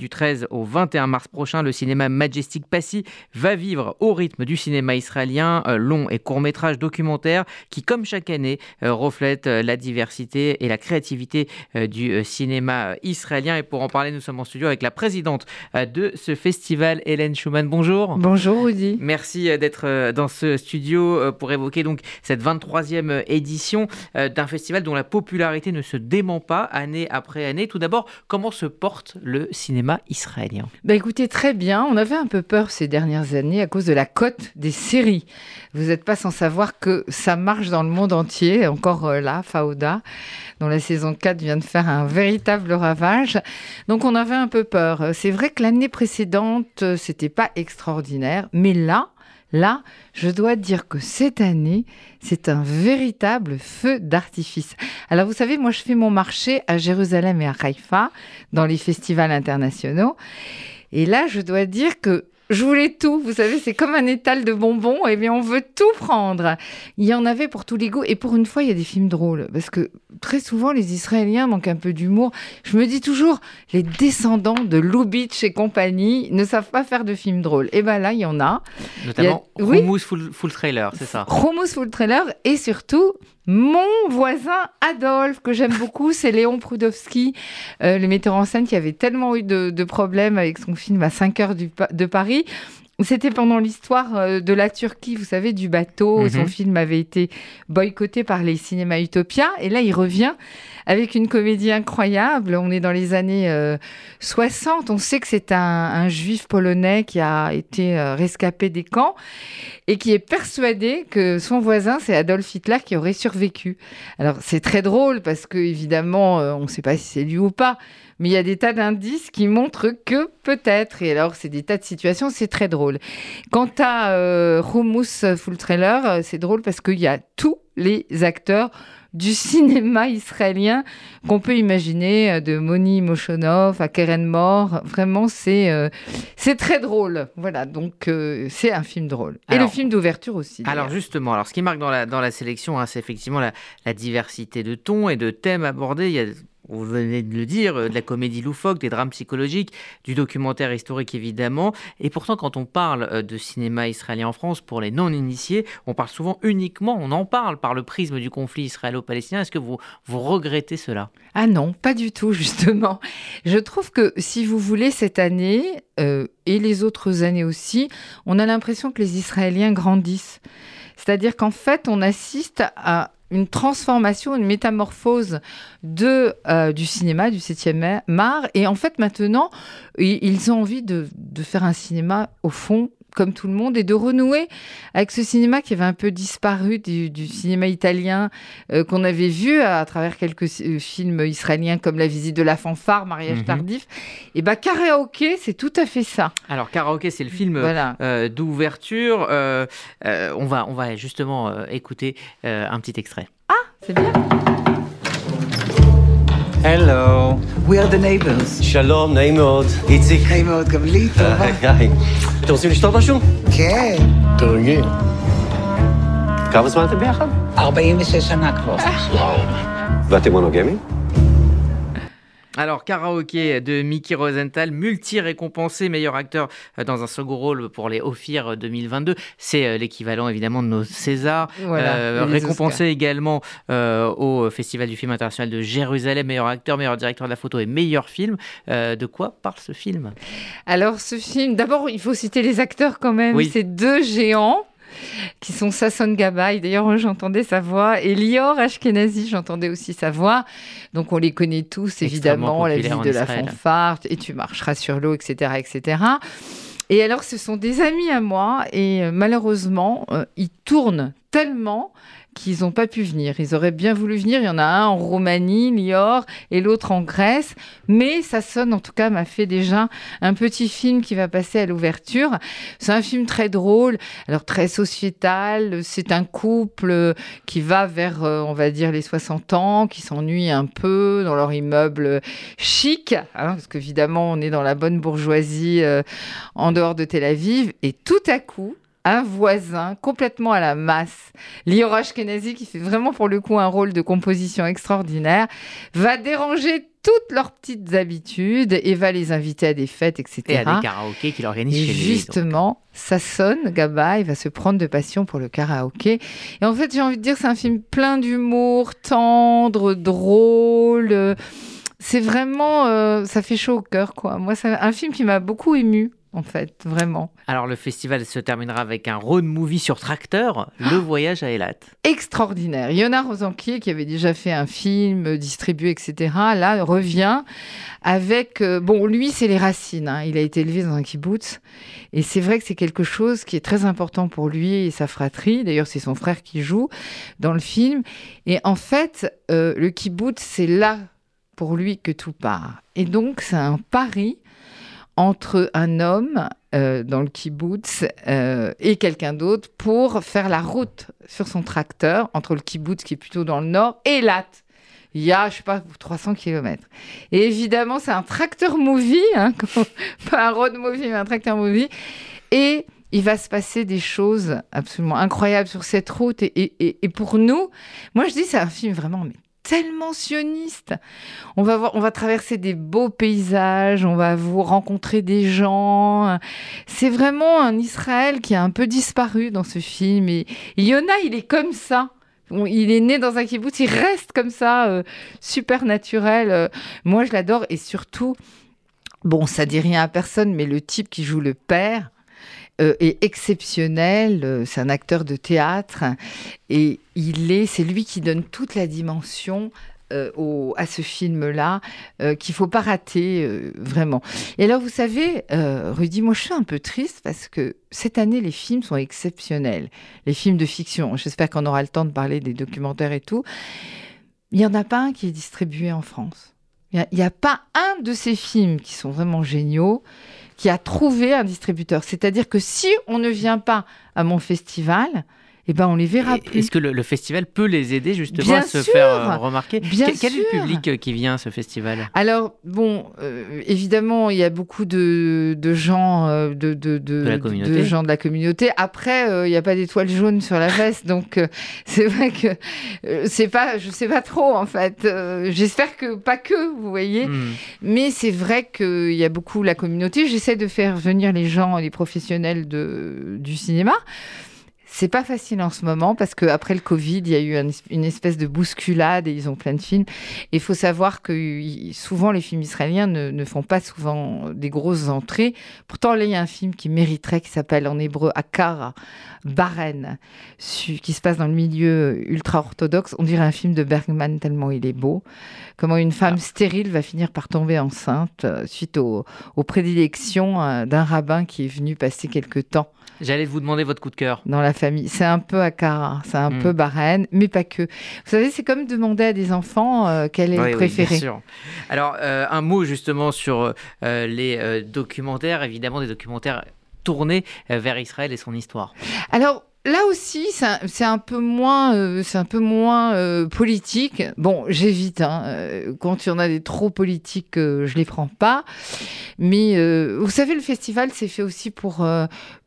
Du 13 au 21 mars prochain, le cinéma Majestic Passy va vivre au rythme du cinéma israélien, euh, long et court métrage documentaire qui, comme chaque année, euh, reflète euh, la diversité et la créativité du cinéma israélien. Et pour en parler, nous sommes en studio avec la présidente de ce festival, Hélène Schumann. Bonjour. Bonjour Rudy. Merci d'être dans ce studio pour évoquer donc cette 23e édition d'un festival dont la popularité ne se dément pas année après année. Tout d'abord, comment se porte le cinéma israélien bah Écoutez, très bien. On avait un peu peur ces dernières années à cause de la cote des séries. Vous n'êtes pas sans savoir que ça marche dans le monde entier. Encore euh, là, Fauda, dont la saison 4 vient de faire un véritable ravage. Donc on avait un peu peur. C'est vrai que l'année précédente, euh, c'était pas extraordinaire. Mais là, Là, je dois dire que cette année, c'est un véritable feu d'artifice. Alors vous savez, moi je fais mon marché à Jérusalem et à Haïfa, dans les festivals internationaux. Et là, je dois dire que je voulais tout. Vous savez, c'est comme un étal de bonbons. Et eh bien, on veut tout prendre. Il y en avait pour tous les goûts. Et pour une fois, il y a des films drôles. Parce que très souvent, les Israéliens manquent un peu d'humour. Je me dis toujours, les descendants de Lubitsch et compagnie ne savent pas faire de films drôles. Et bien là, il y en a. Notamment Hummus full, full, Trailer, c'est ça Hummus Full Trailer. Et surtout, mon voisin Adolphe, que j'aime beaucoup, c'est Léon Proudovski, euh, le metteur en scène qui avait tellement eu de, problèmes avec son film à 5 heures de Paris. C'était pendant l'histoire euh, de la Turquie, vous savez, du bateau. Son mhm. film avait été boycotté par les cinémas Utopia. Et là, il revient avec une comédie incroyable. On est dans les années 60. Euh, On sait que c'est un, juif polonais qui a été euh, rescapé des camps et qui est persuadé que son voisin, c'est Adolf Hitler qui aurait survécu. Alors, c'est très drôle parce que, évidemment, on ne sait pas si c'est lui ou pas mais il y a des tas d'indices qui montrent que peut-être. Et alors, c'est des tas de situations, c'est très drôle. Quant à euh, Full Trailer, euh, c'est drôle parce qu'il y a tous les acteurs du cinéma israélien qu'on peut imaginer, euh, de Moni Moshonov à Keren Mor. Vraiment, c'est euh, c'est très drôle. Voilà, donc c'est un film drôle. Et le film d'ouverture aussi. Alors justement, alors ce qui marque dans la, dans la sélection, hein, c'est effectivement la, la, diversité de tons et de thèmes abordés. Il y a vous venez de le dire, euh, de la comédie loufoque, des drames psychologiques, du documentaire historique évidemment. Et pourtant, quand on parle euh, de cinéma israélien en France, pour les non-initiés, on parle souvent uniquement, on en parle par le prisme du conflit israélo-palestinien. Est-ce que vous, vous regrettez cela? Ah non, pas du tout, justement. Je trouve que si vous voulez, cette année, euh, et les autres années aussi, on a l'impression que les Israéliens grandissent. C'est-à-dire qu'en fait, on assiste à une transformation, une métamorphose de, euh, du cinéma, du 7e art. Et en fait, maintenant, ils ont envie de, de faire un cinéma, au fond, comme tout le monde, et de renouer avec ce cinéma qui avait un peu disparu du, cinéma italien euh, qu'on avait vu à, travers quelques euh, films israéliens comme La visite de la fanfare, Mariage mhm. tardif. Et bah Karaoke, c'est tout à fait ça. Alors Karaoke, c'est le film euh, d'ouverture. on, va, on va justement écouter un petit extrait. Ah, c'est bien. Hello. We are the neighbors. Shalom, נעים מאוד. איציק. נעים מאוד, גם לי, טובה. היי. אתם רוצים לשתות משהו? כן. תרגי. כמה זמן אתם ביחד? 46 שנה כבר. וואו. ואתם מונוגמים? Alors, Karaoke de Mickey Rosenthal, multi-récompensé meilleur acteur euh, dans un second rôle pour les Ophir 2022. C'est euh, l'équivalent évidemment de nos Césars. Euh, récompensé également au Festival du film international de Jérusalem, meilleur acteur, meilleur directeur de la photo et meilleur film. de quoi parle ce film? Alors, ce film, d'abord, il faut citer les acteurs quand même. Oui. C'est deux géants qui sont Sasson Gabay, d'ailleurs j'entendais sa voix, et Lior Ashkenazi, j'entendais aussi sa voix. Donc on les connaît tous évidemment, la vie de la fanfare, et tu marcheras sur l'eau, etc., etc. Et alors ce sont des amis à moi, et euh, malheureusement, euh, ils tournent tellement qu'ils n'ont pas pu venir. Ils auraient bien voulu venir. Il y en a un en Roumanie, Niort, et l'autre en Grèce. Mais ça sonne, en tout cas, m'a fait déjà un petit film qui va passer à l'ouverture. C'est un film très drôle, alors très sociétal. C'est un couple qui va vers, euh, on va dire, les 60 ans, qui s'ennuie un peu dans leur immeuble chic, hein, parce qu'évidemment, on est dans la bonne bourgeoisie euh, en dehors de Tel Aviv. Et tout à coup, un voisin complètement à la masse, Lior Ashkenazi, qui fait vraiment pour le coup un rôle de composition extraordinaire, va déranger toutes leurs petites habitudes et va les inviter à des fêtes, etc. Et à des karaokés qu'il organise Et chez lui. justement, ça sonne, Gaba, il va se prendre de passion pour le karaoké. Et en fait, j'ai envie de dire, c'est un film plein d'humour, tendre, drôle. C'est vraiment, euh, ça fait chaud au cœur, quoi. Moi, c'est un film qui m'a beaucoup ému, en fait, vraiment. Alors le festival se terminera avec un road movie sur tracteur, Le voyage à Eilat. Extraordinaire. Yona Rosanquier, qui avait déjà fait un film euh, distribué, etc., là, revient avec... euh, bon, lui, c'est les racines. hein. Il a été élevé dans un kibbutz. Et c'est vrai que c'est quelque chose qui est très important pour lui et sa fratrie. D'ailleurs, c'est son frère qui joue dans le film. Et en fait, euh, le kibbutz, c'est là pour lui que tout part. Et donc, c'est un pari entre un homme euh, dans le kibbutz euh, et quelqu'un d'autre pour faire la route sur son tracteur entre le kibbutz qui est plutôt dans le nord et Lat. Il y a, je sais pas, 300 kilomètres. Et évidemment, c'est un tracteur movie, hein, pas un road movie, mais un tracteur movie. Et il va se passer des choses absolument incroyables sur cette route. Et- et pour nous, moi je dis c'est un film vraiment mais tellement sioniste. On va voir, on va traverser des beaux paysages, on va vous rencontrer des gens. C'est vraiment un Israël qui a un peu disparu dans ce film. Et, Yona, il est comme ça. Il est né dans un kibbutz, il reste comme ça, euh, super naturel. Euh, moi, je l'adore et surtout, bon, ça dit rien à personne, mais le type qui joue le père euh, est exceptionnel. Euh, c'est un acteur de théâtre et il est, c'est lui qui donne toute la dimension. euh, au- à ce film-là, euh, qu'il faut pas rater vraiment. Et alors, vous savez, Rudy, moi, je suis un peu triste parce que cette année, les films sont exceptionnels. Les films de fiction. J'espère qu'on aura le temps de parler des documentaires et tout. Il y en a pas un qui est distribué en France. Il n'y a pas un de ces films qui sont vraiment géniaux qui a trouvé un distributeur. C'est-à-dire que si on ne vient pas à mon festival, eh ben on les verra Et plus. Est-ce que le, le festival peut les aider justement Bien à se sûr. faire euh, remarquer Bien quel, quel est le public euh, qui vient à ce festival? Alors, bon, euh, évidemment, il y a beaucoup de, de gens, euh, de, de, gens de la communauté. Après, euh, il n'y a pas d'étoile jaune sur la veste, donc c'est vrai que c'est pas, je sais pas trop en fait. J'espère que pas que, vous voyez. Hmm. Mais c'est vrai qu'il y a beaucoup la communauté. J'essaie de faire venir les gens, les professionnels de, du cinéma. C'est pas facile en ce moment parce qu'après le Covid, il y a eu un- une espèce de bousculade et ils ont plein de films. Et il faut savoir que souvent les films israéliens ne, ne font pas souvent des grosses entrées. Pourtant, là, il y a un film qui mériterait, qui s'appelle en hébreu Akara, Baren, qui se passe dans le milieu ultra-orthodoxe. On dirait un film de Bergman tellement il est beau. Comment une femme stérile va finir par tomber enceinte euh, suite au- aux prédilections euh, d'un rabbin qui est venu passer quelque temps J'allais vous demander votre coup de cœur. dans la famille. C'est un peu Akara, c'est un Mm. peu Bahreïn, mais pas que. Vous savez, c'est comme demander à des enfants euh, quel est Oui, le oui, bien préféré. sûr. Alors, euh, un mot justement sur euh, les euh, documentaires, évidemment des documentaires tournés vers Israël et son histoire. Alors là aussi, c'est un, peu moins, euh, c'est un peu moins euh, politique. Bon, j'évite. hein, euh, quand il y en a des trop politiques, je les prends pas. Mais vous savez, le festival, c'est fait aussi pour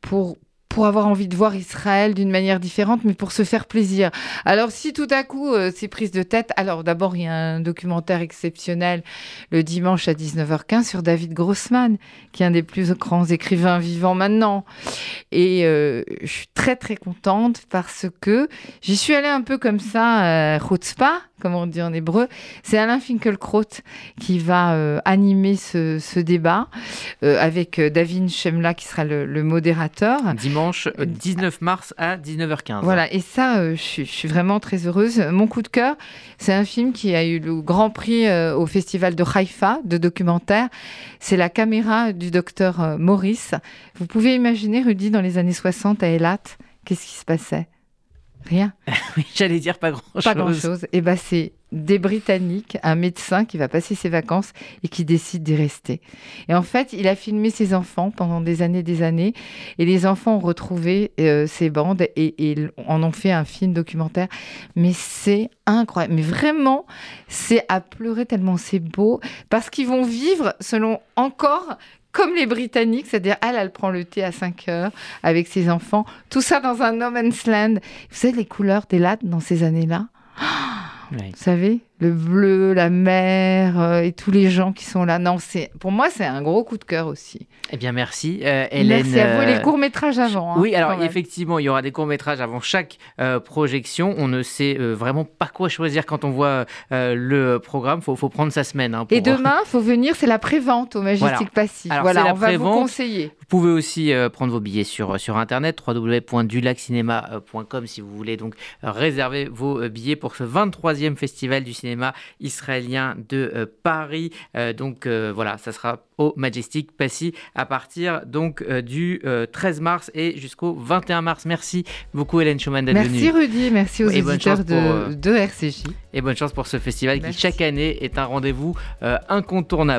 pour pour avoir envie de voir Israël d'une manière différente, mais pour se faire plaisir. Alors si tout à coup euh, c'est prise de tête, alors d'abord il y a un documentaire exceptionnel le dimanche à 19h15 sur David Grossman, qui est un des plus grands écrivains vivants maintenant. Et euh, je suis très très contente parce que j'y suis allée un peu comme ça, euh, chutzpah, comme on dit en hébreu. C'est Alain Finkielkraut qui va euh, animer ce, ce débat euh, avec euh, David Chemla qui sera le, le modérateur. Dimanche euh, 19 mars à 19h15. Voilà, et ça, euh, je, suis, je suis vraiment très heureuse. Mon coup de cœur, c'est un film qui a eu le grand prix au festival de Haïfa de documentaire. C'est la caméra du docteur Maurice. Vous pouvez imaginer, Rudy, dans les années 60 à Eilat, qu'est-ce qui se passait? Rien. Oui, J'allais dire pas grand-chose. Pas grand-chose. Et ben c'est des Britanniques, un médecin qui va passer ses vacances et qui décide d'y rester. Et en fait, il a filmé ses enfants pendant des années, des années, et les enfants ont retrouvé euh, ces bandes et, en ont fait un film documentaire. Mais c'est incroyable. Mais vraiment, c'est à pleurer tellement c'est beau, parce qu'ils vont vivre selon encore comme les Britanniques, c'est-à-dire elle, elle prend le thé à 5 heures avec ses enfants, tout ça dans un no man's land. Vous savez les couleurs des lattes dans ces années-là? Oui. Vous savez, le bleu, la mer euh, et tous les gens qui sont là. Non, c'est pour moi c'est un gros coup de cœur aussi. Eh bien merci euh, Hélène. Merci à vous. Et euh, les courts métrages avant. hein, Oui, alors effectivement, il y aura des courts-métrages avant chaque euh, projection. On ne sait euh, vraiment pas quoi choisir quand on voit euh, le programme. Il faut, faut prendre sa semaine. hein, Et demain, faut venir, c'est la prévente au Majestic Voilà. Passy. Alors, voilà, on va vous conseiller. Vous pouvez aussi euh, prendre vos billets sur, sur internet www.dulaccinema.com si vous voulez donc euh, réserver vos euh, billets pour ce 23e festival du cinéma israélien de euh, Paris. Euh, donc euh, voilà, ça sera au Majestic Passy à partir donc du euh, 13 mars et jusqu'au 21 mars. Merci beaucoup Hélène Schumann d'être Merci venue. Rudy, merci aux Et bonne auditeurs chance de, pour, de RCJ. Et bonne chance pour ce festival Merci. qui chaque année est un rendez-vous incontournable.